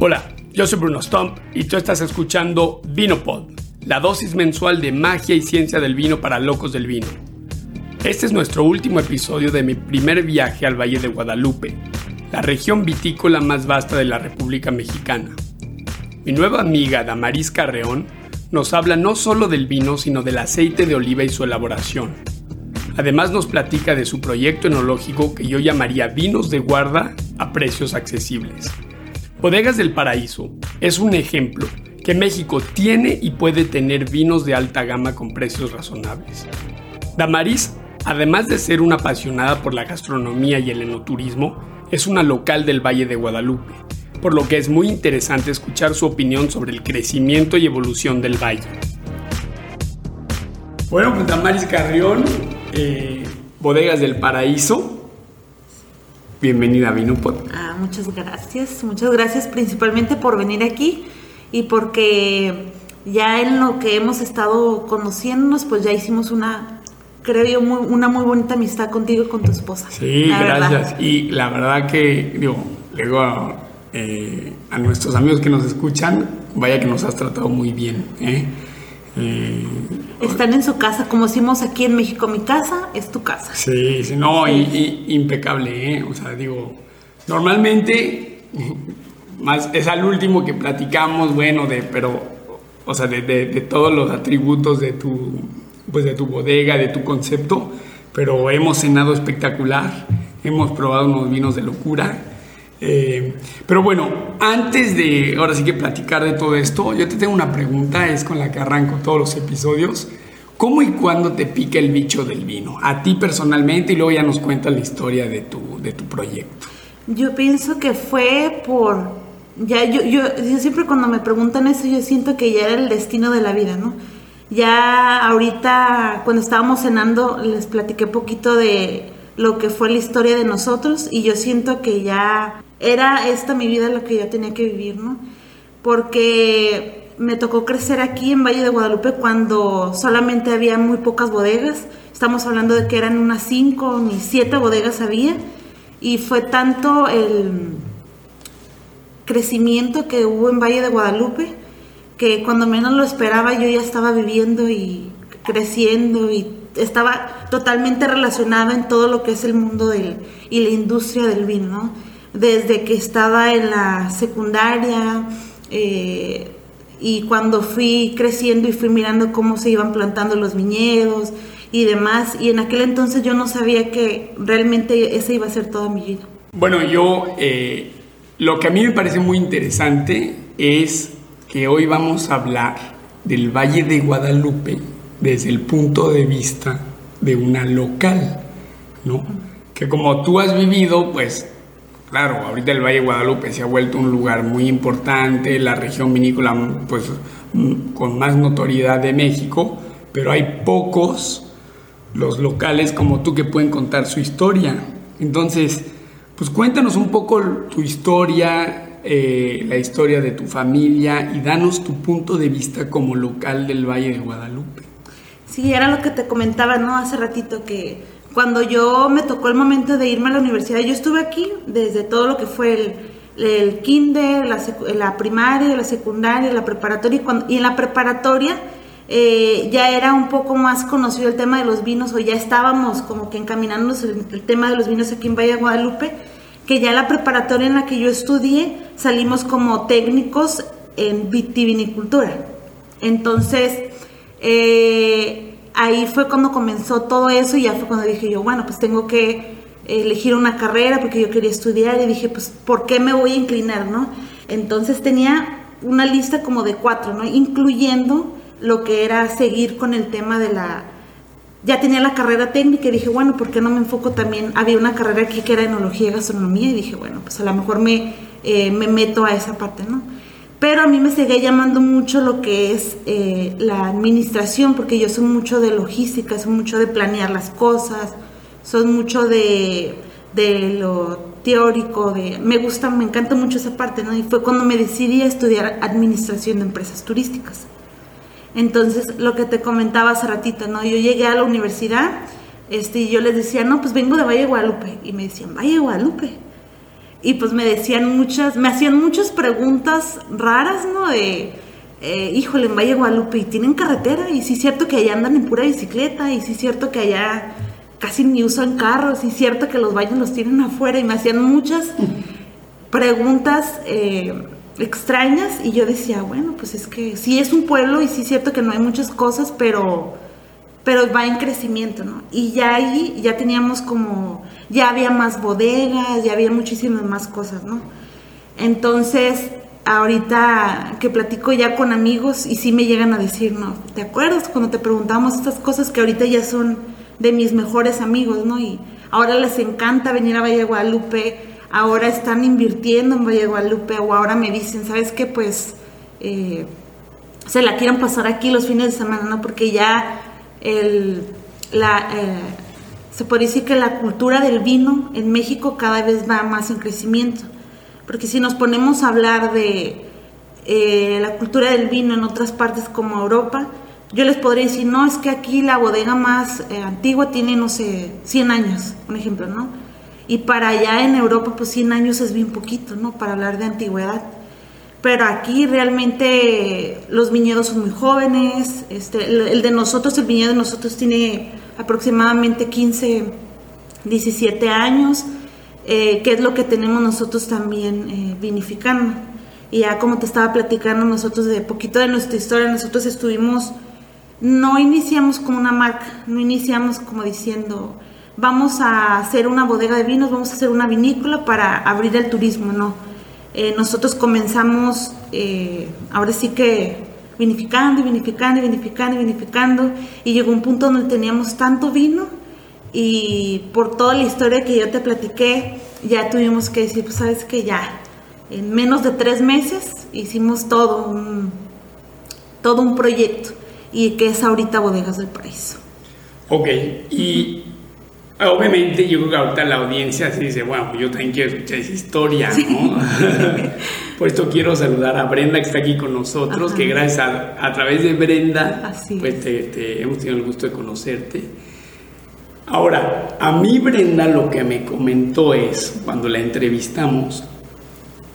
Hola, yo soy Bruno Stump y tú estás escuchando Vinopod, la dosis mensual de magia y ciencia del vino para locos del vino. Este es nuestro último episodio de mi primer viaje al Valle de Guadalupe, la región vitícola más vasta de la República Mexicana. Mi nueva amiga Damaris Carreón nos habla no solo del vino, sino del aceite de oliva y su elaboración. Además nos platica de su proyecto enológico que yo llamaría vinos de guarda a precios accesibles. Bodegas del Paraíso es un ejemplo que México tiene y puede tener vinos de alta gama con precios razonables. Damaris, además de ser una apasionada por la gastronomía y el enoturismo, es una local del Valle de Guadalupe, por lo que es muy interesante escuchar su opinión sobre el crecimiento y evolución del valle. Bueno, pues Damaris Carrión, eh, Bodegas del Paraíso, bienvenida a Vinopod. Ah, muchas gracias, muchas gracias principalmente por venir aquí y porque ya en lo que hemos estado conociéndonos, pues ya hicimos una, creo yo, una muy bonita amistad contigo y con tu esposa. Sí, gracias. Y la verdad que, digo, luego eh, a nuestros amigos que nos escuchan, vaya que nos has tratado muy bien. ¿eh? Eh, Están en su casa, como decimos aquí en México, mi casa es tu casa. Sí, sí no, Y, impecable, ¿eh? O sea, digo, normalmente, más es al último que platicamos, bueno, de, pero, o sea, de, de, todos los atributos de tu, pues de tu bodega, de tu concepto, pero hemos cenado espectacular, hemos probado unos vinos de locura eh, pero bueno, antes de ahora sí que platicar de todo esto, yo te tengo una pregunta, es con la que arranco todos los episodios. ¿Cómo y cuándo te pica el bicho del vino? A ti personalmente y luego ya nos cuentas la historia de tu, de tu proyecto. Yo pienso que fue por... Ya yo, yo, siempre cuando me preguntan eso, yo siento que ya era el destino de la vida, ¿no? Ya ahorita, cuando estábamos cenando, les platiqué poquito de lo que fue la historia de nosotros y yo siento que ya era esta mi vida lo que yo tenía que vivir, ¿no? Porque me tocó crecer aquí en Valle de Guadalupe cuando solamente había muy pocas bodegas. Estamos hablando de que eran unas cinco ni siete bodegas había. Y fue tanto el crecimiento que hubo en Valle de Guadalupe que cuando menos lo esperaba yo ya estaba viviendo y creciendo y estaba totalmente relacionada en todo lo que es el mundo del, y la industria del vino. ¿no? Desde que estaba en la secundaria eh, y cuando fui creciendo y fui mirando cómo se iban plantando los viñedos y demás. Y en aquel entonces yo no sabía que realmente esa iba a ser toda mi vida. Bueno, yo eh, lo que a mí me parece muy interesante es que hoy vamos a hablar del Valle de Guadalupe desde el punto de vista de una local, ¿no? Que como tú has vivido, pues claro, ahorita el Valle de Guadalupe se ha vuelto un lugar muy importante, la región vinícola pues con más notoriedad de México, pero hay pocos los locales como tú que pueden contar su historia. Entonces, pues cuéntanos un poco tu historia, eh, la historia de tu familia y danos tu punto de vista como local del Valle de Guadalupe. Sí, era lo que te comentaba, ¿no? Hace ratito que cuando yo me tocó el momento de irme a la universidad, yo estuve aquí desde todo lo que fue el, el kinder, la, primaria, la secundaria, la preparatoria, y, en la preparatoria eh, ya era un poco más conocido el tema de los vinos, o ya estábamos como que encaminándonos el, tema de los vinos aquí en Valle Guadalupe, que ya la preparatoria en la que yo estudié salimos como técnicos en vitivinicultura. Entonces, eh, ahí fue cuando comenzó todo eso y ya fue cuando dije yo, bueno, pues tengo que elegir una carrera porque yo quería estudiar y dije, pues, ¿por qué me voy a inclinar, no? Entonces tenía una lista como de cuatro, ¿no? Incluyendo lo que era seguir con el tema de la... Ya tenía la carrera técnica y dije, bueno, ¿por qué no me enfoco también? Había una carrera aquí que era enología y gastronomía y dije, bueno, pues a lo mejor me, eh, me meto a esa parte, ¿no? Pero a mí me seguía llamando mucho lo que es eh, la administración, porque yo soy mucho de logística, soy mucho de planear las cosas, soy mucho de, lo teórico, de, me gusta, me encanta mucho esa parte, ¿no? Y fue cuando me decidí a estudiar administración de empresas turísticas. Entonces, lo que te comentaba hace ratito, ¿no? Yo llegué a la universidad este, y yo les decía, no, pues vengo de Valle de Guadalupe. Y me decían, Valle de Guadalupe y pues me decían muchas, me hacían muchas preguntas raras, ¿no? De, eh, híjole, en Valle Guadalupe, ¿y tienen carretera? Y sí es cierto que allá andan en pura bicicleta, y sí es cierto que allá casi ni usan carros, y es cierto que los valles los tienen afuera, y me hacían muchas preguntas eh, extrañas, y yo decía, bueno, pues es que sí es un pueblo, y sí es cierto que no hay muchas cosas, pero, pero va en crecimiento, ¿no? Y ya ahí ya teníamos como ya había más bodegas, ya había muchísimas más cosas, ¿no? Entonces, ahorita que platico ya con amigos y sí me llegan a decir, no, ¿te acuerdas cuando te preguntamos estas cosas que ahorita ya son de mis mejores amigos, ¿no? Y ahora les encanta venir a Valle Guadalupe, ahora están invirtiendo en Valle Guadalupe o ahora me dicen, ¿sabes qué? Pues eh, se la quieren pasar aquí los fines de semana, ¿no? Porque ya el, la... Eh, se puede decir que la cultura del vino en México cada vez va más en crecimiento. Porque si nos ponemos a hablar de eh, la cultura del vino en otras partes como Europa, yo les podría decir, no, es que aquí la bodega más eh, antigua tiene, no sé, 100 años, un ejemplo, ¿no? Y para allá en Europa, pues 100 años es bien poquito, ¿no? Para hablar de antigüedad. Pero aquí realmente los viñedos son muy jóvenes, este, el de nosotros, el viñedo de nosotros tiene aproximadamente 15, 17 años, eh, que es lo que tenemos nosotros también eh, vinificando. Y ya como te estaba platicando nosotros de poquito de nuestra historia, nosotros estuvimos, no iniciamos como una marca, no iniciamos como diciendo, vamos a hacer una bodega de vinos, vamos a hacer una vinícola para abrir el turismo, no. Eh, nosotros comenzamos, ahora sí que vinificando y vinificando y vinificando y vinificando y llegó un punto donde teníamos tanto vino y por toda la historia que yo te platiqué ya tuvimos que decir pues sabes que ya en menos de tres meses hicimos todo un todo un proyecto y que es ahorita Bodegas del Paraíso. Ok, y obviamente yo creo que ahorita la audiencia se dice, bueno, pues yo también quiero escuchar esa historia, ¿no? Por esto quiero saludar a Brenda que está aquí con nosotros, que gracias a, través de Brenda, pues te, hemos tenido el gusto de conocerte. Ahora, a mí Brenda lo que me comentó es, cuando la entrevistamos,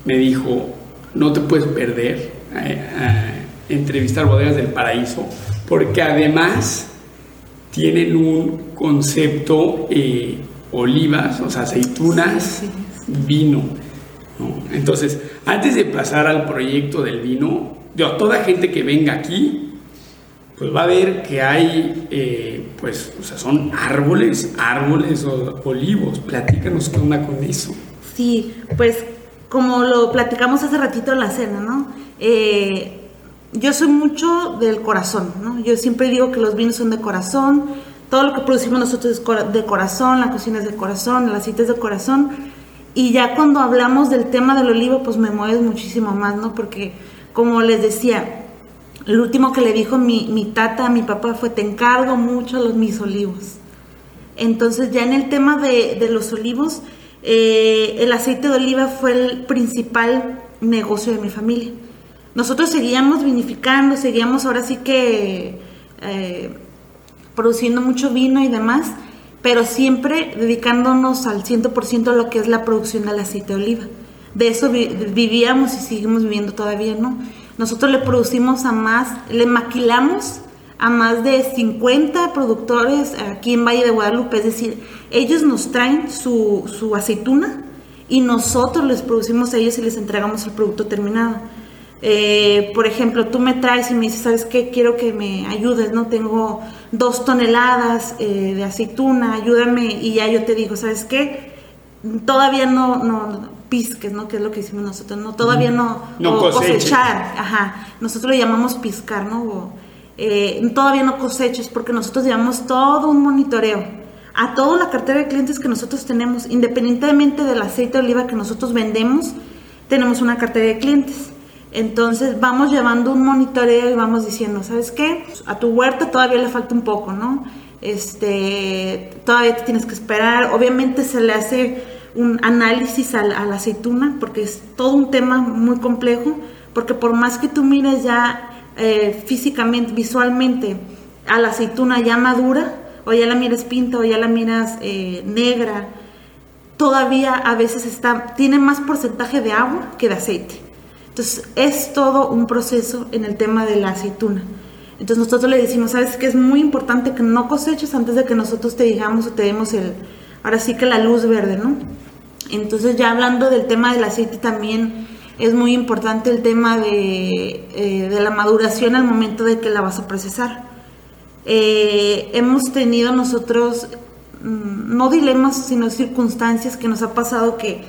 me dijo, no te puedes perder eh, eh, entrevistar Bodegas del Paraíso, porque además tienen un concepto eh, olivas, o sea, aceitunas, vino. Entonces, antes de pasar al proyecto del vino, yo, toda gente que venga aquí, pues va a ver que hay, eh, pues, o sea, son árboles, árboles o olivos. Platícanos qué onda con eso. Sí, pues como lo platicamos hace ratito en la cena, ¿no? Eh, yo soy mucho del corazón, ¿no? Yo siempre digo que los vinos son de corazón, todo lo que producimos nosotros es de corazón, la cocina es de corazón, el aceite es de corazón. Y ya cuando hablamos del tema del olivo, pues me mueves muchísimo más, ¿no? Porque, como les decía, el último que le dijo mi, mi tata a mi papá fue, te encargo mucho los mis olivos. Entonces, ya en el tema de, de los olivos, eh, el aceite de oliva fue el principal negocio de mi familia. Nosotros seguíamos vinificando, seguíamos ahora sí que eh, produciendo mucho vino y demás, pero siempre dedicándonos al 100% a lo que es la producción del aceite de oliva. De eso vivíamos y seguimos viviendo todavía, ¿no? Nosotros le producimos a más, le maquilamos a más de 50 productores aquí en Valle de Guadalupe, es decir, ellos nos traen su, su aceituna y nosotros les producimos a ellos y les entregamos el producto terminado. Eh, por ejemplo, tú me traes y me dices, ¿sabes qué? Quiero que me ayudes, ¿no? Tengo dos toneladas eh, de aceituna, ayúdame. Y ya yo te digo, ¿sabes qué? Todavía no, no pisques, ¿no? Que es lo que hicimos nosotros, ¿no? Todavía no, no cosechar, ajá. Nosotros lo llamamos piscar, ¿no? Eh, todavía no coseches porque nosotros llevamos todo un monitoreo a toda la cartera de clientes que nosotros tenemos, independientemente del aceite de oliva que nosotros vendemos, tenemos una cartera de clientes. Entonces vamos llevando un monitoreo y vamos diciendo, ¿sabes qué? A tu huerta todavía le falta un poco, ¿no? Este, todavía te tienes que esperar. Obviamente se le hace un análisis a la, aceituna porque es todo un tema muy complejo, porque por más que tú mires ya eh, físicamente, visualmente a la aceituna ya madura, o ya la miras pinta, o ya la miras eh, negra, todavía a veces está, tiene más porcentaje de agua que de aceite. Entonces es todo un proceso en el tema de la aceituna. Entonces nosotros le decimos, sabes que es muy importante que no coseches antes de que nosotros te digamos o te demos el, ahora sí que la luz verde, ¿no? Entonces ya hablando del tema del aceite también es muy importante el tema de, eh, de la maduración al momento de que la vas a procesar. Eh, hemos tenido nosotros, mm, no dilemas, sino circunstancias que nos ha pasado que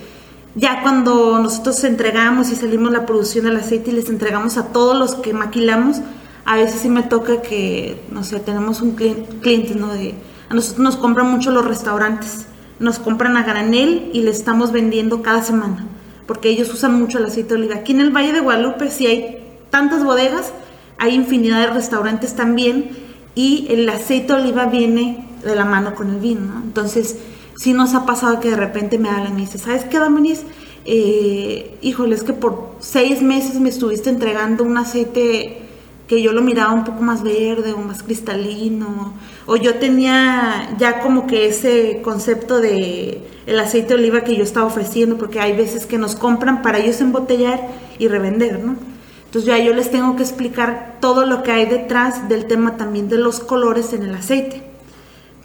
ya cuando nosotros entregamos y salimos la producción del aceite y les entregamos a todos los que maquilamos, a veces sí me toca que, no sé, tenemos un cliente, ¿no? De, a nosotros nos compran mucho los restaurantes, nos compran a granel y le estamos vendiendo cada semana, porque ellos usan mucho el aceite de oliva. Aquí en el Valle de Guadalupe, si hay tantas bodegas, hay infinidad de restaurantes también y el aceite de oliva viene de la mano con el vino, ¿no? Entonces, sí nos ha pasado que de repente me hablan y me dicen, ¿sabes qué, Damaris? Eh, híjole, es que por seis meses me estuviste entregando un aceite que yo lo miraba un poco más verde o más cristalino, o yo tenía ya como que ese concepto de el aceite de oliva que yo estaba ofreciendo, porque hay veces que nos compran para ellos embotellar y revender, ¿no? Entonces ya yo les tengo que explicar todo lo que hay detrás del tema también de los colores en el aceite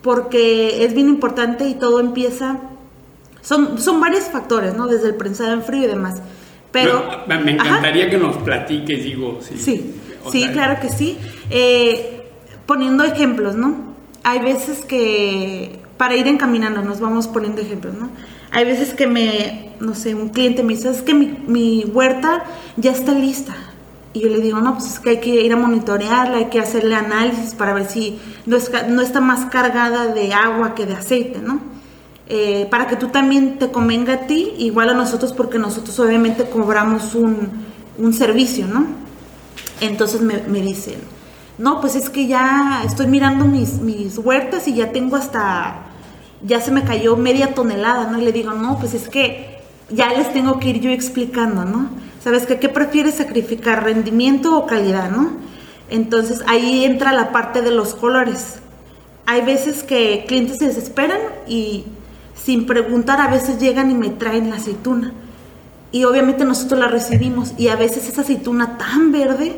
porque es bien importante y todo empieza, son, son varios factores, ¿no? Desde el prensado en frío y demás. Pero... me, encantaría que nos platiques, digo. Sí, sí, sí claro que sí. Eh, poniendo ejemplos, ¿no? Hay veces que, para ir encaminando, nos vamos poniendo ejemplos, ¿no? Hay veces que me, no sé, un cliente me dice, es que mi, mi huerta ya está lista y yo le digo, no, pues es que hay que ir a monitorearla, hay que hacerle análisis para ver si no, no está más cargada de agua que de aceite, ¿no? Eh, para que tú también te convenga a ti, igual a nosotros, porque nosotros obviamente cobramos un, un servicio, ¿no? Entonces me, me, dicen, no, pues es que ya estoy mirando mis, mis huertas y ya tengo hasta, ya se me cayó media tonelada, ¿no? Y le digo, no, pues es que ya les tengo que ir yo explicando, ¿no? ¿Sabes qué? ¿Qué prefieres sacrificar? ¿Rendimiento o calidad, no? Entonces ahí entra la parte de los colores. Hay veces que clientes se desesperan y sin preguntar a veces llegan y me traen la aceituna. Y obviamente nosotros la recibimos y a veces esa aceituna tan verde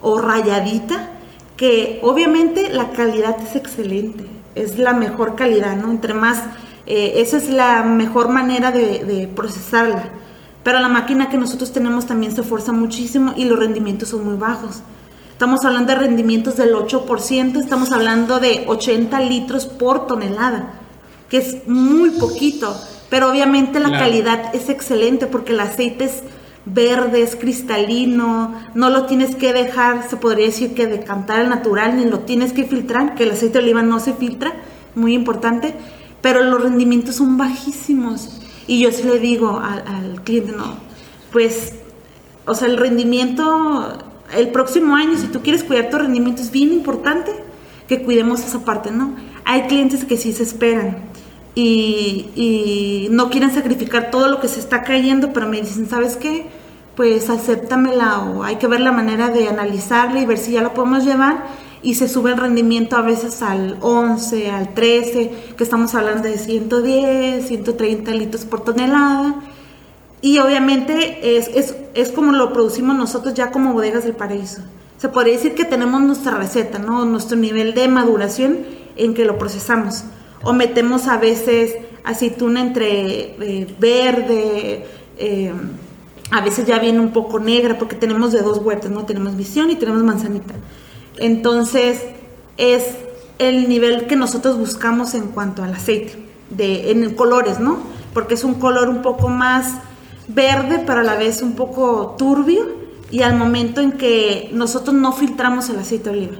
o rayadita que obviamente la calidad es excelente, es la mejor calidad, ¿no? Entre más, eh, esa es la mejor manera de, de procesarla. Pero la máquina que nosotros tenemos también se esfuerza muchísimo y los rendimientos son muy bajos. Estamos hablando de rendimientos del 8%, estamos hablando de 80 litros por tonelada, que es muy poquito, pero obviamente la calidad es excelente porque el aceite es verde, es cristalino, no lo tienes que dejar, se podría decir que decantar al natural, ni lo tienes que filtrar, que el aceite de oliva no se filtra, muy importante, pero los rendimientos son bajísimos. Y yo sí le digo al, cliente, no, pues, o sea, el rendimiento, el próximo año, si tú quieres cuidar tu rendimiento, es bien importante que cuidemos esa parte, ¿no? Hay clientes que sí se esperan y, y no quieren sacrificar todo lo que se está cayendo, pero me dicen, ¿sabes qué? Pues acéptamela o hay que ver la manera de analizarla y ver si ya lo podemos llevar y se sube el rendimiento a veces al 11, al 13, que estamos hablando de 110, 130 litros por tonelada. Y obviamente es, es, es, como lo producimos nosotros ya como bodegas del paraíso. Se podría decir que tenemos nuestra receta, ¿no? nuestro nivel de maduración en que lo procesamos. O metemos a veces aceituna entre eh, verde, eh, a veces ya viene un poco negra, porque tenemos de dos huertas, ¿no? Tenemos visión y tenemos manzanita. Entonces, es el nivel que nosotros buscamos en cuanto al aceite, de, en colores, ¿no? Porque es un color un poco más verde, pero a la vez un poco turbio, y al momento en que nosotros no filtramos el aceite de oliva.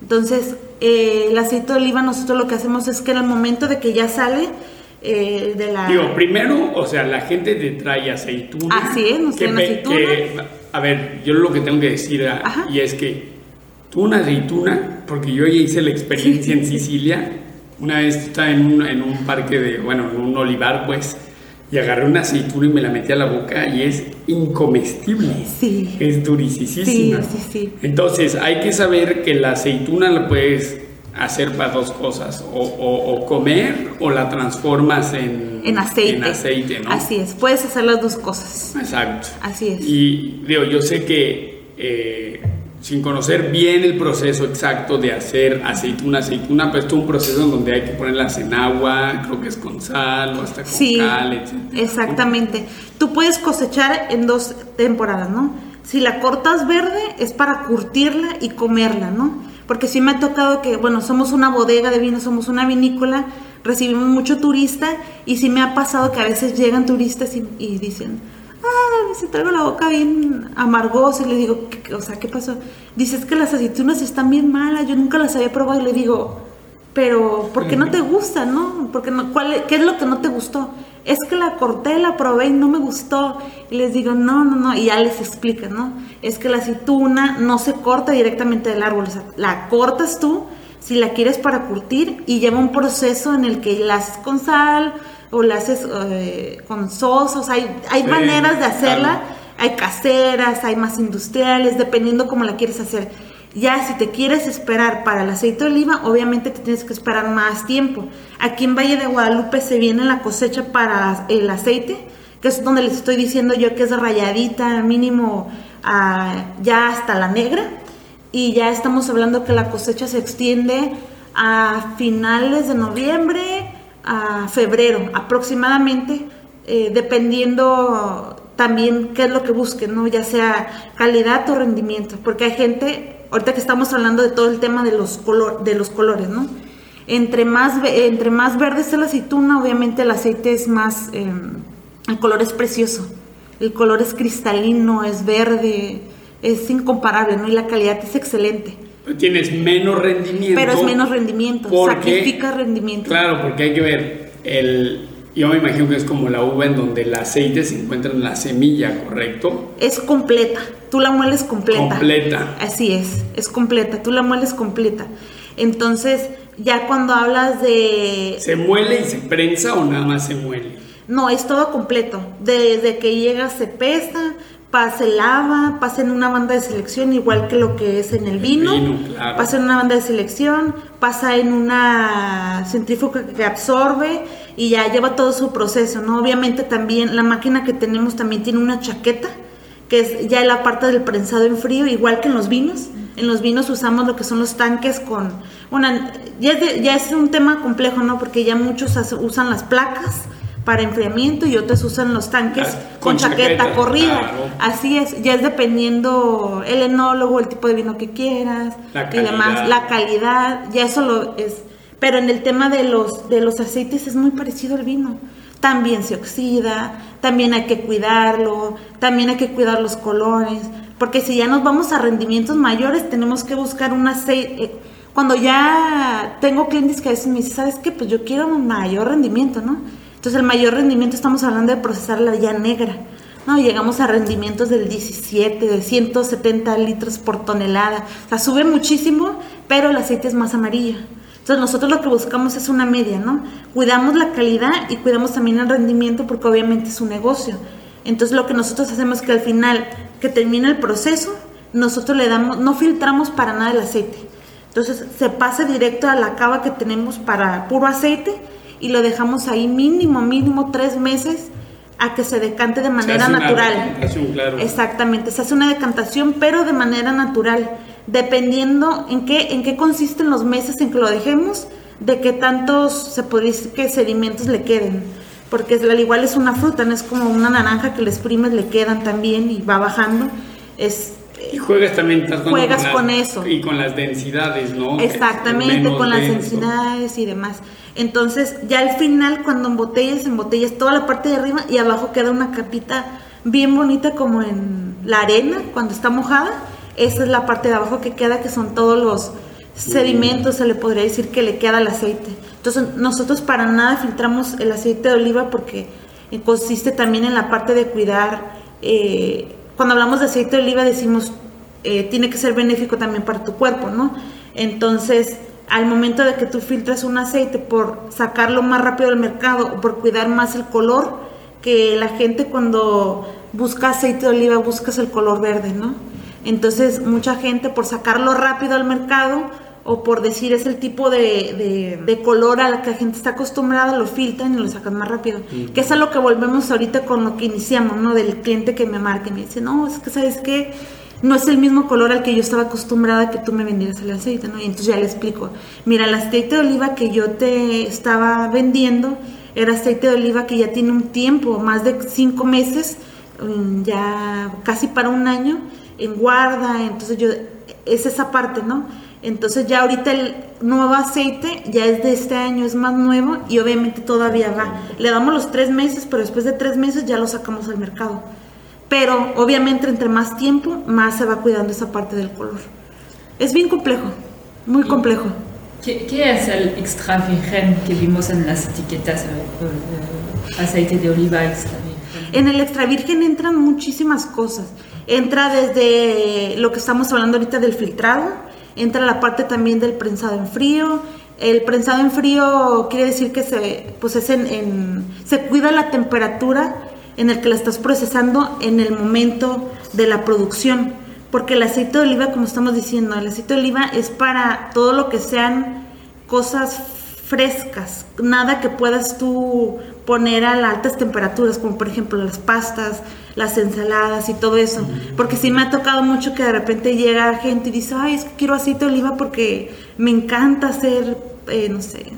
Entonces, eh, el aceite de oliva nosotros lo que hacemos es que en el momento de que ya sale, eh, de la... Digo, primero, o sea, la gente te trae aceituna. Así es, nos traen aceituna. a ver, yo lo que tengo que decir, ah, y es que una aceituna, porque yo ya hice la experiencia en Sicilia. Una vez estaba en un, en un parque de, bueno, en un olivar, pues, y agarré una aceituna y me la metí a la boca y es incomestible. Sí. Es durisísima. Sí, sí, sí. Entonces, hay que saber que la aceituna la puedes hacer para dos cosas, o, comer o la transformas en, en aceite. En aceite, ¿no? Así es, puedes hacer las dos cosas. Exacto. Así es. Y digo, yo sé que eh, sin conocer bien el proceso exacto de hacer aceituna, aceituna, pues es un proceso en donde hay que ponerlas en agua, creo que es con sal o hasta con sí, cal, etc. Exactamente. Tú puedes cosechar en dos temporadas, ¿no? Si la cortas verde es para curtirla y comerla, ¿no? porque sí me ha tocado que, bueno, somos una bodega de vino, somos una vinícola, recibimos mucho turista y sí me ha pasado que a veces llegan turistas y, dicen, ah, se traigo la boca bien amargosa y le digo, o sea, ¿qué pasó? Dices que las aceitunas están bien malas, yo nunca las había probado y le digo, pero ¿por qué no te gusta, no? Porque no ¿cuál, ¿Qué es lo que no te gustó? es que la corté, la probé y no me gustó. Y les digo, no, no, no, y ya les explica, ¿no? Es que la aceituna no se corta directamente del árbol, o sea, la cortas tú si la quieres para curtir y lleva un proceso en el que la haces con sal o la haces eh, con sosos, hay, hay maneras de hacerla, hay caseras, hay más industriales, dependiendo cómo la quieres hacer. Ya si te quieres esperar para el aceite de oliva, obviamente te tienes que esperar más tiempo. Aquí en Valle de Guadalupe se viene la cosecha para el aceite, que es donde les estoy diciendo yo que es rayadita, mínimo ah, ya hasta la negra. Y ya estamos hablando que la cosecha se extiende a finales de noviembre, a febrero aproximadamente, eh, dependiendo también qué es lo que busquen, ¿no? ya sea calidad o rendimiento, porque hay gente ahorita que estamos hablando de todo el tema de los, color, de los colores, ¿no? Entre más, entre más verde es la aceituna, obviamente el aceite es más, em, el color es precioso, el color es cristalino, es verde, es incomparable, ¿no? Y la calidad es excelente. Tienes menos rendimiento. Pero es menos rendimiento, sacrifica rendimiento. Claro, porque hay que ver, el, yo me imagino que es como la uva en donde el aceite se encuentra en la semilla, ¿correcto? Es completa, tú la mueles completa. Completa. Así es, es completa, tú la mueles completa. Entonces, ya cuando hablas de... ¿Se muele y se prensa o nada más se muele? No, es todo completo. Desde que llega se pesa, pasa el lava, pasa en una banda de selección, igual que lo que es en el vino. Pasa en una banda de selección, pasa en una centrífuga que absorbe y ya lleva todo su proceso, ¿no? Obviamente también la máquina que tenemos también tiene una chaqueta, que es ya la parte del prensado en frío, igual que en los vinos. En los vinos usamos lo que son los tanques con... Una, ya, es ya es un tema complejo, ¿no? Porque ya muchos usan las placas para enfriamiento y otros usan los tanques con, chaqueta, corrida. Así es, ya es dependiendo el enólogo, el tipo de vino que quieras y demás, la calidad, ya eso lo es pero en el tema de los, de los aceites es muy parecido al vino. También se oxida, también hay que cuidarlo, también hay que cuidar los colores, porque si ya nos vamos a rendimientos mayores tenemos que buscar un aceite. Eh, cuando ya tengo clientes que a veces me dicen, ¿sabes qué? Pues yo quiero un mayor rendimiento, ¿no? Entonces el mayor rendimiento estamos hablando de procesar la ya negra. No, llegamos a rendimientos del 17, de 170 litros por tonelada. O sea, sube muchísimo, pero el aceite es más amarillo. Entonces nosotros lo que buscamos es una media, ¿no? Cuidamos la calidad y cuidamos también el rendimiento porque obviamente es un negocio. Entonces lo que nosotros hacemos es que al final que termina el proceso, nosotros le damos, no filtramos para nada el aceite. Entonces se pasa directo a la cava que tenemos para puro aceite y lo dejamos ahí mínimo, mínimo tres meses a que se decante de manera natural. Exactamente, se hace una decantación pero de manera natural dependiendo en qué, en qué consisten los meses en que lo dejemos, de qué tantos se puede que sedimentos le queden. Porque al igual es una fruta, no es como una naranja que le exprimes, le quedan también y va bajando. Es, y juegas también juegas con, eso. Y con las densidades, ¿no? Exactamente, con las densidades y demás. Entonces, ya al final, cuando embotellas, embotellas toda la parte de arriba y abajo queda una capita bien bonita como en la arena cuando está mojada esa es la parte de abajo que queda, que son todos los sedimentos, se le podría decir que le queda el aceite. Entonces nosotros para nada filtramos el aceite de oliva porque consiste también en la parte de cuidar. Eh, cuando hablamos de aceite de oliva decimos eh, tiene que ser benéfico también para tu cuerpo, ¿no? Entonces al momento de que tú filtras un aceite por sacarlo más rápido del mercado o por cuidar más el color, que la gente cuando busca aceite de oliva buscas el color verde, ¿no? Entonces mucha gente por sacarlo rápido al mercado o por decir es el tipo de, de, color a la que la gente está acostumbrada, lo filtran y lo sacan más rápido. Que es a lo que volvemos ahorita con lo que iniciamos, ¿no? Del cliente que me marca y me dice, no, es que sabes que no es el mismo color al que yo estaba acostumbrada que tú me vendieras el aceite, ¿no? Y entonces ya le explico, mira, el aceite de oliva que yo te estaba vendiendo era aceite de oliva que ya tiene un tiempo, más de cinco meses, mm, ya casi para un año, en guarda, entonces yo, es esa parte, ¿no? Entonces ya ahorita el nuevo aceite ya es de este año, es más nuevo y obviamente todavía va. Le damos los tres meses, pero después de tres meses ya lo sacamos al mercado. Pero obviamente entre más tiempo, más se va cuidando esa parte del color. Es bien complejo, muy complejo. ¿Qué, es el extra virgen que vimos en las etiquetas? Eh, aceite de oliva extra virgen. En el extra virgen entran muchísimas cosas. Entra desde lo que estamos hablando ahorita del filtrado, entra la parte también del prensado en frío. El prensado en frío quiere decir que se, pues es en, se cuida la temperatura en el que la estás procesando en el momento de la producción. Porque el aceite de oliva, como estamos diciendo, el aceite de oliva es para todo lo que sean cosas frescas, nada que puedas tú poner a altas temperaturas, como por ejemplo las pastas, las ensaladas y todo eso. Porque sí me ha tocado mucho que de repente llega gente y dice, ay, es que quiero aceite de oliva porque me encanta hacer, eh, no sé,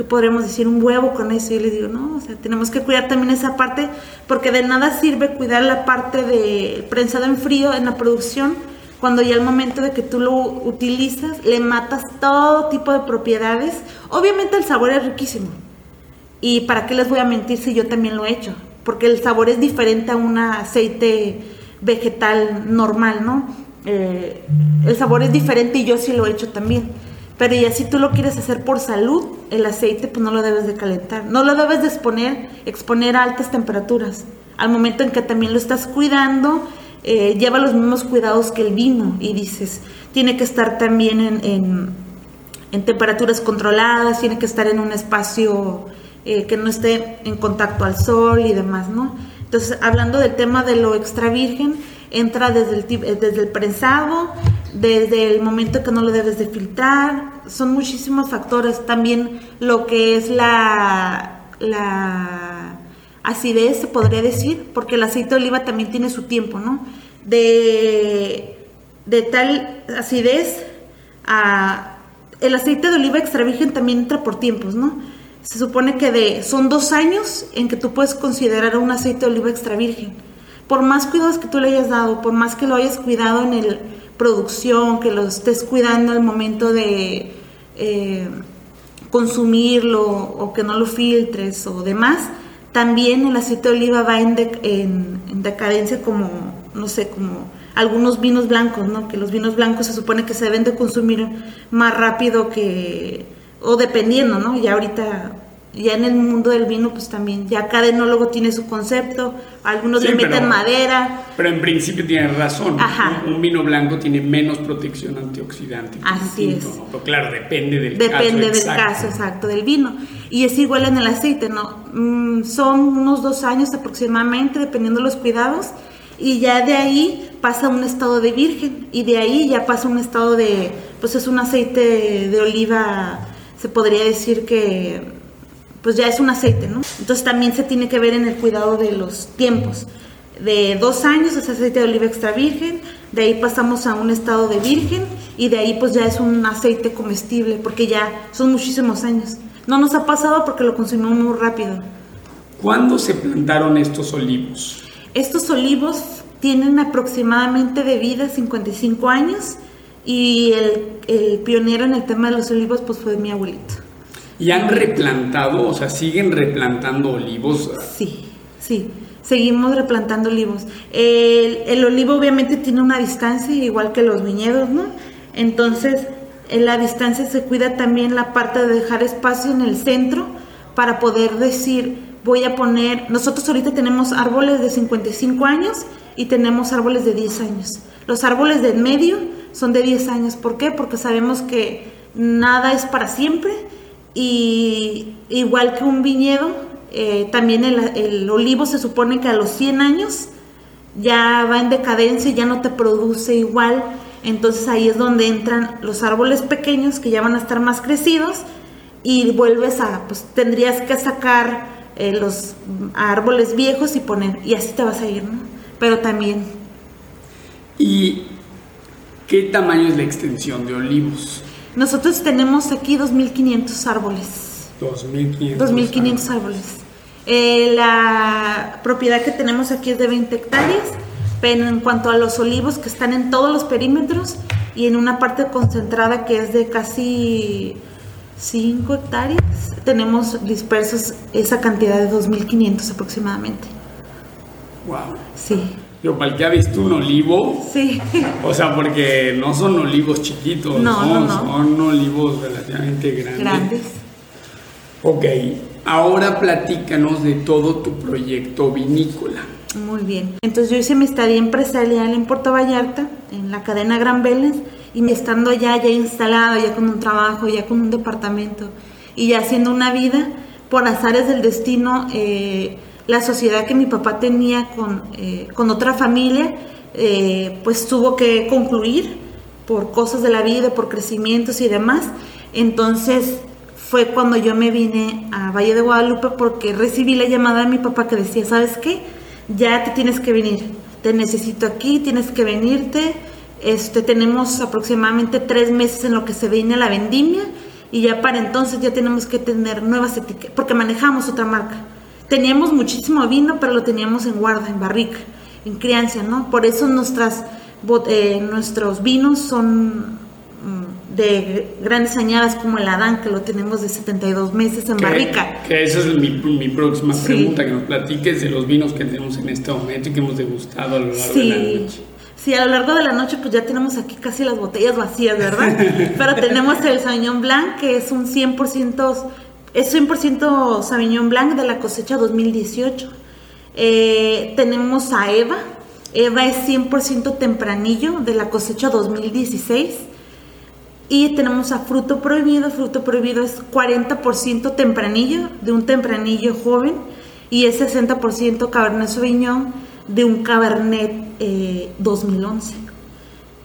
¿qué podríamos decir? Un huevo con eso. Y yo le digo, no, o sea, tenemos que cuidar también esa parte, porque de nada sirve cuidar la parte de prensado en frío en la producción, cuando ya el momento de que tú lo utilizas, le matas todo tipo de propiedades. Obviamente el sabor es riquísimo. Y para qué les voy a mentir si yo también lo he hecho porque el sabor es diferente a un aceite vegetal normal, ¿no? Eh, el sabor es diferente y yo sí lo he hecho también. Pero ya si tú lo quieres hacer por salud, el aceite pues no lo debes de calentar, no lo debes de exponer, exponer a altas temperaturas. Al momento en que también lo estás cuidando, eh, lleva los mismos cuidados que el vino y dices, tiene que estar también en, en temperaturas controladas, tiene que estar en un espacio eh, que no esté en contacto al sol y demás, ¿no? Entonces, hablando del tema de lo extra virgen, entra desde el, eh, desde el prensado, desde el momento que no lo debes de filtrar, son muchísimos factores. También lo que es la, la acidez, se podría decir, porque el aceite de oliva también tiene su tiempo, ¿no? De, de tal acidez a... El aceite de oliva extra virgen también entra por tiempos, ¿no? se supone que de, son dos años en que tú puedes considerar un aceite de oliva extra virgen. Por más cuidados que tú le hayas dado, por más que lo hayas cuidado en el producción, que lo estés cuidando al momento de eh, consumirlo o que no lo filtres o demás, también el aceite de oliva va en, en, decadencia como, no sé, como algunos vinos blancos, ¿no? Que los vinos blancos se supone que se deben de consumir más rápido que o dependiendo, ¿no? Ya ahorita, ya en el mundo del vino, pues también, ya cada enólogo tiene su concepto, algunos le meten madera. Pero en principio tienes razón, Un, vino blanco tiene menos protección antioxidante. Así es. Pero claro, depende del caso. Depende del caso exacto del vino. Y es igual en el aceite, ¿no? Mm, son unos dos años aproximadamente, dependiendo de los cuidados, y ya de ahí pasa un estado de virgen, y de ahí ya pasa un estado de, pues es un aceite de oliva se podría decir que pues ya es un aceite, ¿no? Entonces también se tiene que ver en el cuidado de los tiempos. De dos años es aceite de oliva extra virgen, de ahí pasamos a un estado de virgen y de ahí pues ya es un aceite comestible porque ya son muchísimos años. No nos ha pasado porque lo consumimos muy rápido. ¿Cuándo se plantaron estos olivos? Estos olivos tienen aproximadamente de vida 55 años y el, pionero en el tema de los olivos pues fue mi abuelito. ¿Y han replantado, o sea, siguen replantando olivos? Sí, sí, seguimos replantando olivos. El, olivo obviamente tiene una distancia, igual que los viñedos, ¿no? Entonces, en la distancia se cuida también la parte de dejar espacio en el centro para poder decir, voy a poner, nosotros ahorita tenemos árboles de 55 años y tenemos árboles de 10 años. Los árboles de medio son de 10 años. ¿Por qué? Porque sabemos que nada es para siempre y igual que un viñedo, eh, también el, olivo se supone que a los 100 años ya va en decadencia, ya no te produce igual Entonces ahí es donde entran los árboles pequeños que ya van a estar más crecidos y vuelves a, pues tendrías que sacar eh, los árboles viejos y poner, y así te vas a ir, ¿no? Pero también... ¿Y qué tamaño es la extensión de olivos? Nosotros tenemos aquí 2.500 árboles. 2.500. 2.500 árboles. Eh, la propiedad que tenemos aquí es de 20 hectáreas, pero en cuanto a los olivos que están en todos los perímetros y en una parte concentrada que es de casi 5 hectáreas, tenemos dispersos esa cantidad de 2.500 aproximadamente. Wow. Sí. Yo, para el que ha visto un olivo, Sí. o sea, porque no son olivos chiquitos, No, no, no. son olivos relativamente grandes. Grandes. Ok, ahora platícanos de todo tu proyecto vinícola. Muy bien. Entonces yo hice mi estadía empresarial en Puerto Vallarta, en la cadena Gran Vélez, y estando allá, ya instalada, ya con un trabajo, ya con un departamento, y ya haciendo una vida, por azares del destino, eh, la sociedad que mi papá tenía con, eh, con otra familia, eh, pues tuvo que concluir por cosas de la vida, por crecimientos y demás. Entonces fue cuando yo me vine a Valle de Guadalupe porque recibí la llamada de mi papá que decía, ¿sabes qué? Ya te tienes que venir, te necesito aquí, tienes que venirte. Este, tenemos aproximadamente tres meses en lo que se viene la vendimia y ya para entonces ya tenemos que tener nuevas etiquetas, porque manejamos otra marca. Teníamos muchísimo vino, pero lo teníamos en guarda, en barrica, en crianza, ¿no? Por eso nuestras, eh, nuestros vinos son mm, de grandes añadas como el Adán, que lo tenemos de 72 meses en Que- barrica. Que esa es mi, mi próxima Sí. pregunta, que nos platiques de los vinos que tenemos en este momento y que hemos degustado a lo largo de la noche. sí, a lo largo de la noche pues ya tenemos aquí casi las botellas vacías, ¿verdad? Pero tenemos el Sauvignon Blanc, que es un 100%, es 100% Sauvignon Blanc de la cosecha 2018. Eh, tenemos a Eva, Eva es 100% tempranillo de la cosecha 2016. Y tenemos a Fruto Prohibido, Fruto Prohibido es 40% tempranillo, de un tempranillo joven, y es 60% Cabernet Sauvignon de un Cabernet eh, 2011.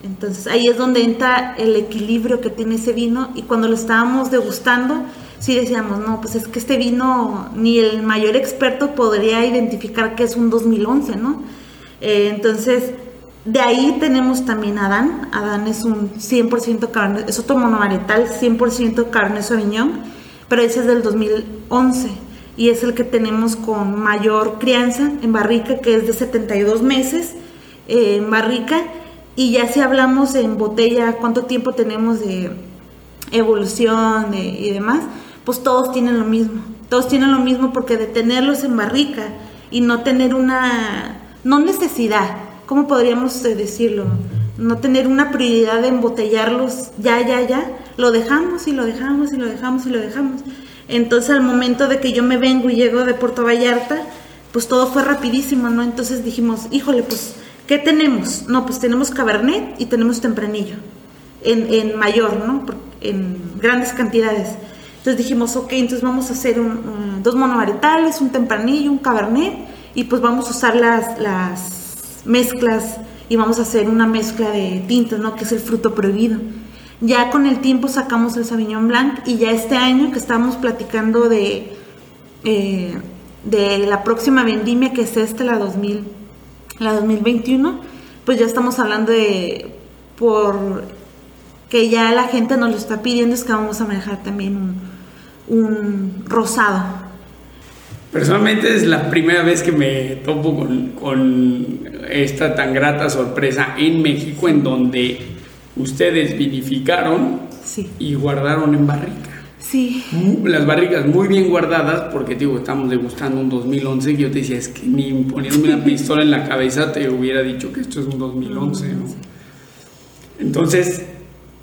Entonces ahí es donde entra el equilibrio que tiene ese vino y cuando lo estábamos degustando, sí decíamos, no, pues es que este vino ni el mayor experto podría identificar que es un 2011, ¿no? Eh, entonces, de ahí tenemos también Adán. Adán es un 100% Cabernet, es otro monovarietal, 100% Cabernet Sauvignon, pero ese es del 2011 y es el que tenemos con mayor crianza en barrica, que es de 72 meses eh, en barrica. Y ya si hablamos en botella, cuánto tiempo tenemos de evolución y demás, pues todos tienen lo mismo. Todos tienen lo mismo porque de tenerlos en barrica y no tener una, no necesidad, ¿cómo podríamos eh, decirlo? No tener una prioridad de embotellarlos ya, ya, ya, lo dejamos y lo dejamos y lo dejamos y lo dejamos. Entonces al momento de que yo me vengo y llego de Puerto Vallarta, pues todo fue rapidísimo, ¿no? Entonces dijimos, híjole, pues, ¿qué tenemos? No, pues tenemos Cabernet y tenemos Tempranillo, en, en mayor, ¿no? En grandes cantidades. Entonces dijimos, ok, entonces vamos a hacer un- dos monovarietales, un Tempranillo, un Cabernet, y pues vamos a usar las, las mezclas y vamos a hacer una mezcla de tintas, ¿no? Que es el fruto prohibido. Ya con el tiempo sacamos el Sauvignon Blanc y ya este año que estábamos platicando de, eh, de la próxima vendimia que es esta, la 2000, la 2021, pues ya estamos hablando de por que ya la gente nos lo está pidiendo es que vamos a manejar también un, un rosado. Personalmente es la primera vez que me topo con, con esta tan grata sorpresa en México en donde ustedes vinificaron Sí. y guardaron en barrica. Sí. Las barricas muy bien guardadas porque digo, estamos degustando un 2011 que yo te decía, es que ni poniéndome una pistola en la cabeza te hubiera dicho que esto es un 2011, ¿no? Entonces,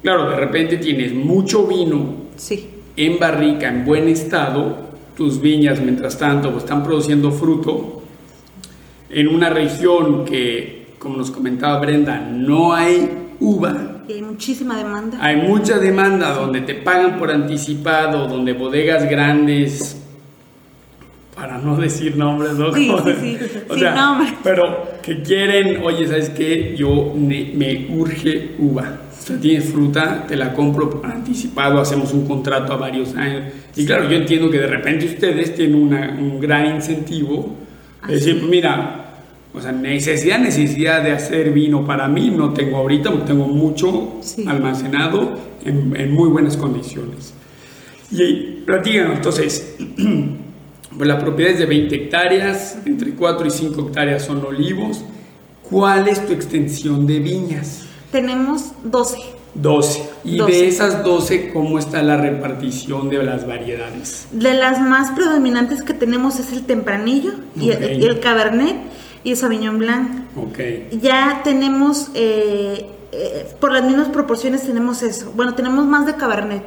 claro, de repente tienes mucho vino Sí. En barrica, en buen estado, tus viñas, mientras tanto, pues, están produciendo fruto en una región que, como nos comentaba Brenda, no hay uva, Y hay muchísima demanda. hay mucha demanda donde te pagan por anticipado, donde bodegas grandes para no decir nombres, ¿no? Sí, Como- sí, sí, o sea, nombres. pero que quieren, oye, ¿sabes qué? Yo me urge uva. O sea, tienes fruta, te la compro por anticipado, hacemos un contrato a varios años. Y claro, yo entiendo que de repente ustedes tienen una- un gran incentivo de decir, pues mira, o sea, necesidad, necesidad de hacer vino para mí no tengo ahorita, porque tengo mucho Sí. almacenado en, en muy buenas condiciones. Y platíganos, entonces, pues la propiedad es de 20 hectáreas, entre 4 y 5 hectáreas son olivos. ¿Cuál es tu extensión de viñas? Tenemos 12. 12. Y 12. de esas 12, ¿cómo está la repartición de las variedades? De las más predominantes que tenemos es el tempranillo y, el, y el cabernet y el sauvignon blanc. Ok. Ya tenemos, eh, eh, por las mismas proporciones tenemos eso. Bueno, tenemos más de cabernet.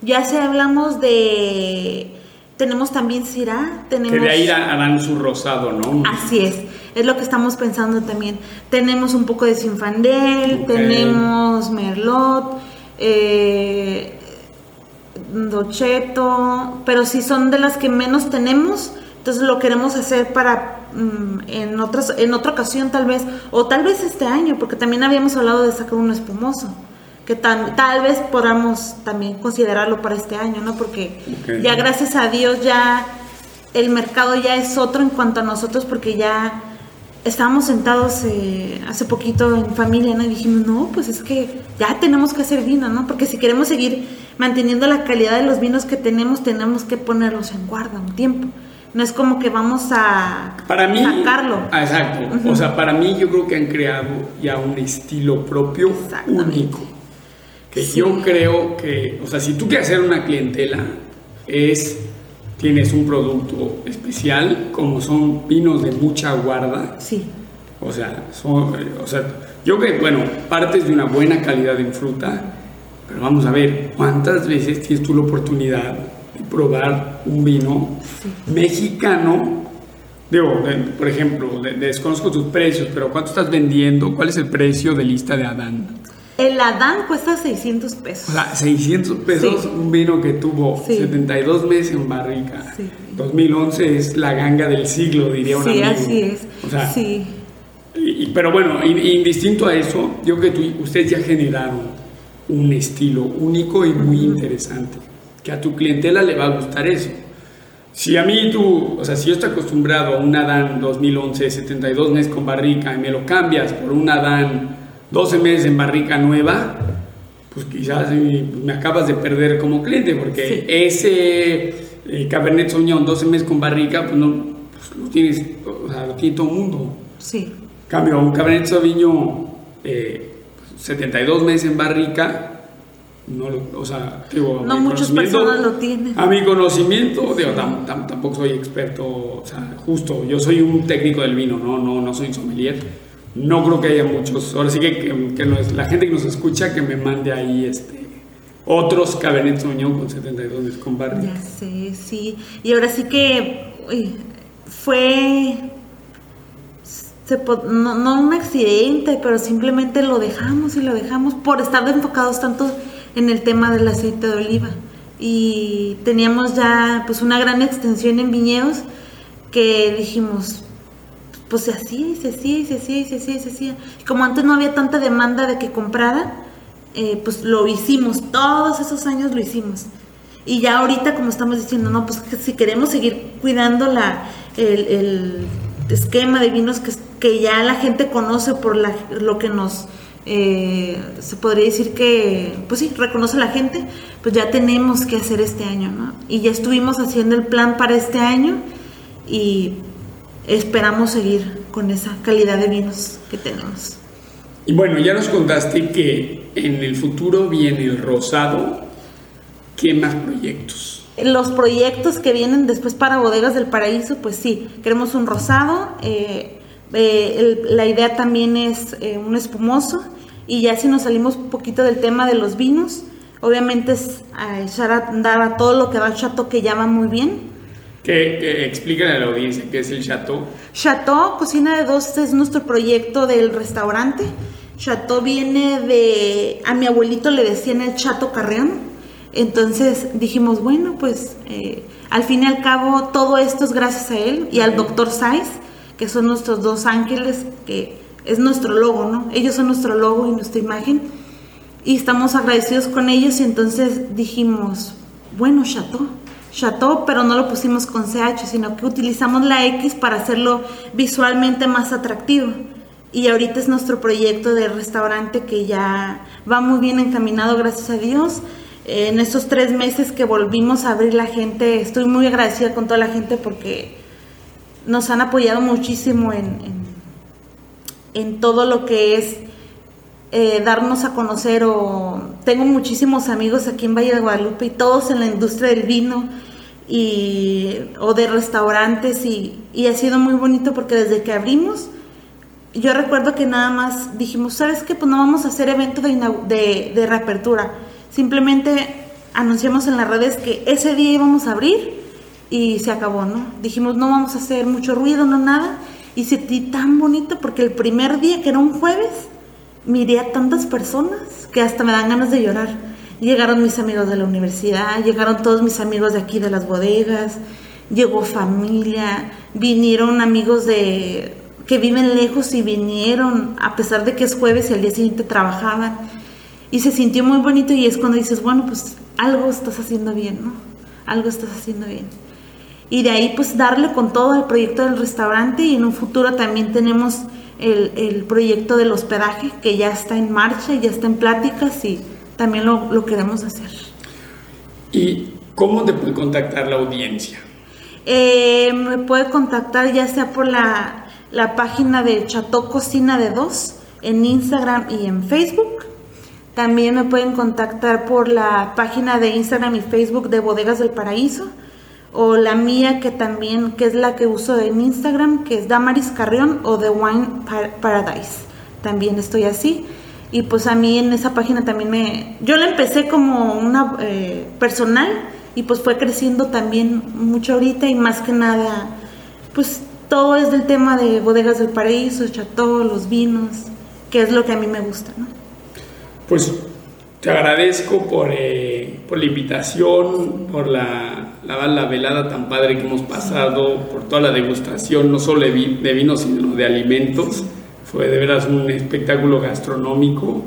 Ya si hablamos de... Tenemos también Syrah, tenemos... Que de ahí harán su rosado, ¿no? Así es, es lo que estamos pensando también. Tenemos un poco de Sinfandel, tenemos Merlot, eh, Docheto, pero sí son de las que menos tenemos, entonces lo queremos hacer para mm, en otras en otra ocasión tal vez, o tal vez este año, porque también habíamos hablado de sacar uno espumoso, que tal, tal vez podamos también considerarlo para este año, ¿no? Porque ya gracias a Dios ya el mercado ya es otro en cuanto a nosotros porque ya estábamos sentados eh, hace poquito en familia, ¿no? Y dijimos, no, pues es que ya tenemos que hacer vino, ¿no? Porque si queremos seguir manteniendo la calidad de los vinos que tenemos, tenemos que ponerlos en guarda un tiempo. No es como que vamos a Para mí, sacarlo. Ah, exacto. O sea, para mí yo creo que han creado ya un estilo propio único. Que Sí. yo creo que, o sea, si tú quieres hacer una clientela, es, tienes un producto especial, como son vinos de mucha guarda. Sí, O sea, son, o sea, yo creo que, bueno, partes de una buena calidad en fruta, pero vamos a ver, ¿cuántas veces tienes tú la oportunidad de probar un vino mexicano? Digo, de- por ejemplo, de- desconozco tus precios, pero ¿cuánto estás vendiendo? ¿Cuál es el precio de lista de Adán? El Adán cuesta 600 pesos. O sea, 600 pesos Sí. un vino que tuvo Sí. 72 meses en barrica. Sí. 2011 es la ganga del siglo, diría un sí, amigo. así es. O sea, sí. y- pero bueno, in- indistinto a eso, yo creo que tú- ustedes ya generaron un estilo único y muy interesante, que a tu clientela le va a gustar eso. Si a mí tú, o sea, si yo estoy acostumbrado a un Adán 2011, 72 meses con barrica, y me lo cambias por un Adán 12 meses en barrica nueva, pues quizás eh, me acabas de perder como cliente, porque Sí. ese eh, Cabernet Sauvignon 12 meses con barrica, pues no, pues lo tienes, o sea, lo tiene todo el mundo. Sí. Cambio, un Cabernet Sauvignon eh, 72 meses en barrica, no lo- o sea, digo, No muchas personas lo tienen. A mi conocimiento, digo, tam- tam- tampoco soy experto, o sea, justo, yo soy un técnico del vino, no, no, no soy sommelier. No creo que haya muchos, ahora sí que, nos- la gente que nos escucha que me mande ahí este, otros Cabernet Sauvignon con 72 meses con barrica. Ya sé, sí. Y ahora sí que fue se no, no un accidente, pero simplemente lo dejamos y lo dejamos por estar enfocados tanto en el tema del aceite de oliva. Y teníamos ya pues una gran extensión en viñedos que dijimos, pues se hacía y se hacía y se hacía y como antes no había tanta demanda de que compraran, eh, pues lo hicimos, todos esos años lo hicimos. Y ya ahorita como estamos diciendo, no, pues si queremos seguir cuidando la, el, el esquema de vinos que, que ya la gente conoce por la, lo que nos, eh, se podría decir que, pues sí, reconoce la gente, pues ya tenemos que hacer este año, ¿no? Y ya estuvimos haciendo el plan para este año y esperamos seguir con esa calidad de vinos que tenemos. Y bueno, ya nos contaste que en el futuro viene el rosado. ¿Qué más proyectos? Los proyectos que vienen después para Bodegas del Paraíso, pues sí, queremos un rosado. eh, eh, el- la idea también es eh, un espumoso. Y ya si nos salimos un poquito del tema de los vinos, obviamente es a echar a andar a todo lo que va chato que ya va muy bien. Que, que a la audiencia qué es el Chateau. Chateau Cocina de Dos es nuestro proyecto del restaurante. Chateau viene de... A mi abuelito le decían el Chato Carreón. Entonces dijimos, bueno, pues eh, al fin y al cabo todo esto es gracias a él y al doctor Saiz, que son nuestros dos ángeles, que es nuestro logo, ¿no? Ellos son nuestro logo y nuestra imagen. Y estamos agradecidos con ellos y entonces dijimos, bueno, Chateau, Chateau, pero no lo pusimos con CH, sino que utilizamos la X para hacerlo visualmente más atractivo. Y ahorita es nuestro proyecto de restaurante que ya va muy bien encaminado, gracias a Dios. En estos tres meses que volvimos a abrir la gente, estoy muy agradecida con toda la gente porque nos han apoyado muchísimo en, en, todo lo que es eh, darnos a conocer o tengo muchísimos amigos aquí en Valle de Guadalupe y todos en la industria del vino y, o de restaurantes y, y ha sido muy bonito porque desde que abrimos yo recuerdo que nada más dijimos, ¿sabes qué? Pues no vamos a hacer evento de, de, de reapertura Simplemente anunciamos en las redes que ese día íbamos a abrir y se acabó, ¿no? Dijimos, no vamos a hacer mucho ruido, no nada. Y sentí tan bonito porque el primer día, que era un jueves, miré a tantas personas que hasta me dan ganas de llorar. Llegaron mis amigos de la universidad, llegaron todos mis amigos de aquí de las bodegas, llegó familia, vinieron amigos de que viven lejos y vinieron a pesar de que es jueves y al día siguiente trabajaban y se sintió muy bonito y es cuando dices, bueno, pues algo estás haciendo bien, ¿no? Algo estás haciendo bien. Y de ahí pues darle con todo al proyecto del restaurante y en un futuro también tenemos el, el proyecto del hospedaje que ya está en marcha, ya está en pláticas y también lo, lo queremos hacer. ¿Y cómo te puede contactar la audiencia? Eh, me puede contactar ya sea por la, la página de Chateau Cocina de Dos en Instagram y en Facebook también me pueden contactar por la página de Instagram y Facebook de Bodegas del Paraíso o la mía que también, que es la que uso en Instagram, que es Damaris Carrión o The Wine Paradise. También estoy así. Y pues a mí en esa página también me... Yo la empecé como una eh, personal y pues fue creciendo también mucho ahorita y más que nada, pues todo es del tema de Bodegas del Paraíso, Chateau, los vinos, que es lo que a mí me gusta, ¿no? Pues te agradezco por, eh, por la invitación, por la, la, velada tan padre que hemos pasado, por toda la degustación, no solo de, vino, sino de alimentos. Fue de veras un espectáculo gastronómico.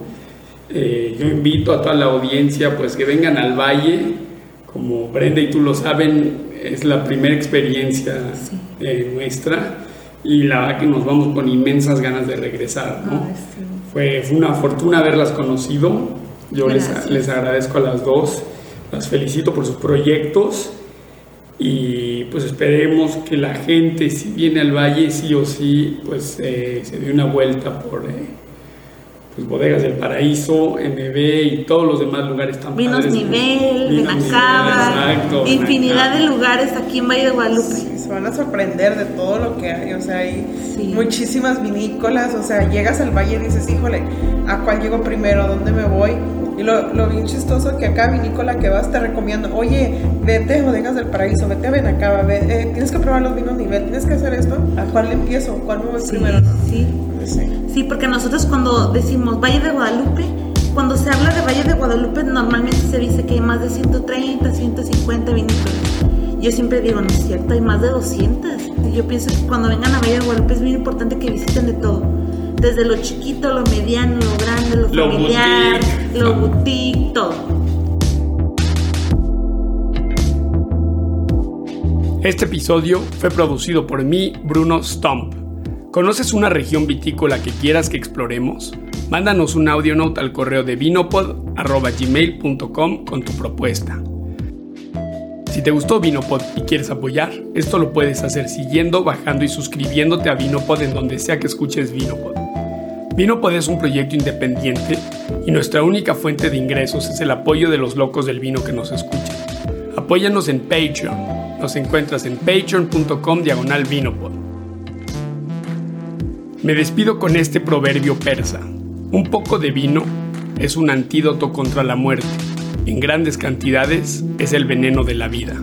Eh, yo invito a toda la audiencia pues que vengan al valle, como Brenda y tú lo saben, es la primera experiencia eh, nuestra y la verdad que nos vamos con inmensas ganas de regresar, ¿no? Fue, una fortuna haberlas conocido. Yo les, les, agradezco a las dos, las felicito por sus proyectos y pues esperemos que la gente si viene al valle sí o sí pues eh, se dé una vuelta por eh, pues, Bodegas del Paraíso, NB y todos los demás lugares tan Vinos Nivel, Benacaba, infinidad de lugares aquí en Valle de Guadalupe. se van a sorprender de todo lo que hay, o sea, hay muchísimas vinícolas, o sea, llegas al valle y dices, híjole, ¿a cuál llego primero? ¿A dónde me voy? Y lo, lo, bien chistoso que acá vinícola que vas te recomiendo, oye, vete a Bodegas del Paraíso, vete a Benacaba, ve, eh, tienes que probar los vinos nivel, tienes que hacer esto, ¿a cuál le empiezo? ¿Cuál me voy primero? Sí. Sí, porque nosotros cuando decimos Valle de Guadalupe, cuando se habla de Valle de Guadalupe normalmente se dice que hay más de 130, 150 vinícolas. Yo siempre digo, no es cierto, hay más de 200. yo pienso que cuando vengan a Valle de Guadalupe es bien importante que visiten de todo. Desde lo chiquito, lo mediano, lo grande, lo, familiar, lo boutique, todo. Este episodio fue producido por mí, Bruno Stump. ¿Conoces una región vitícola que quieras que exploremos? Mándanos un audio note al correo de vinopod.gmail.com con tu propuesta. Si te gustó Vinopod y quieres apoyar, esto lo puedes hacer siguiendo, bajando y suscribiéndote a Vinopod en donde sea que escuches Vinopod. Vinopod es un proyecto independiente y nuestra única fuente de ingresos es el apoyo de los locos del vino que nos escuchan. Apóyanos en Patreon. Nos encuentras en patreon.com diagonal Vinopod. Me despido con este proverbio persa. Un poco de vino es un antídoto contra la muerte. En grandes cantidades es el veneno de la vida.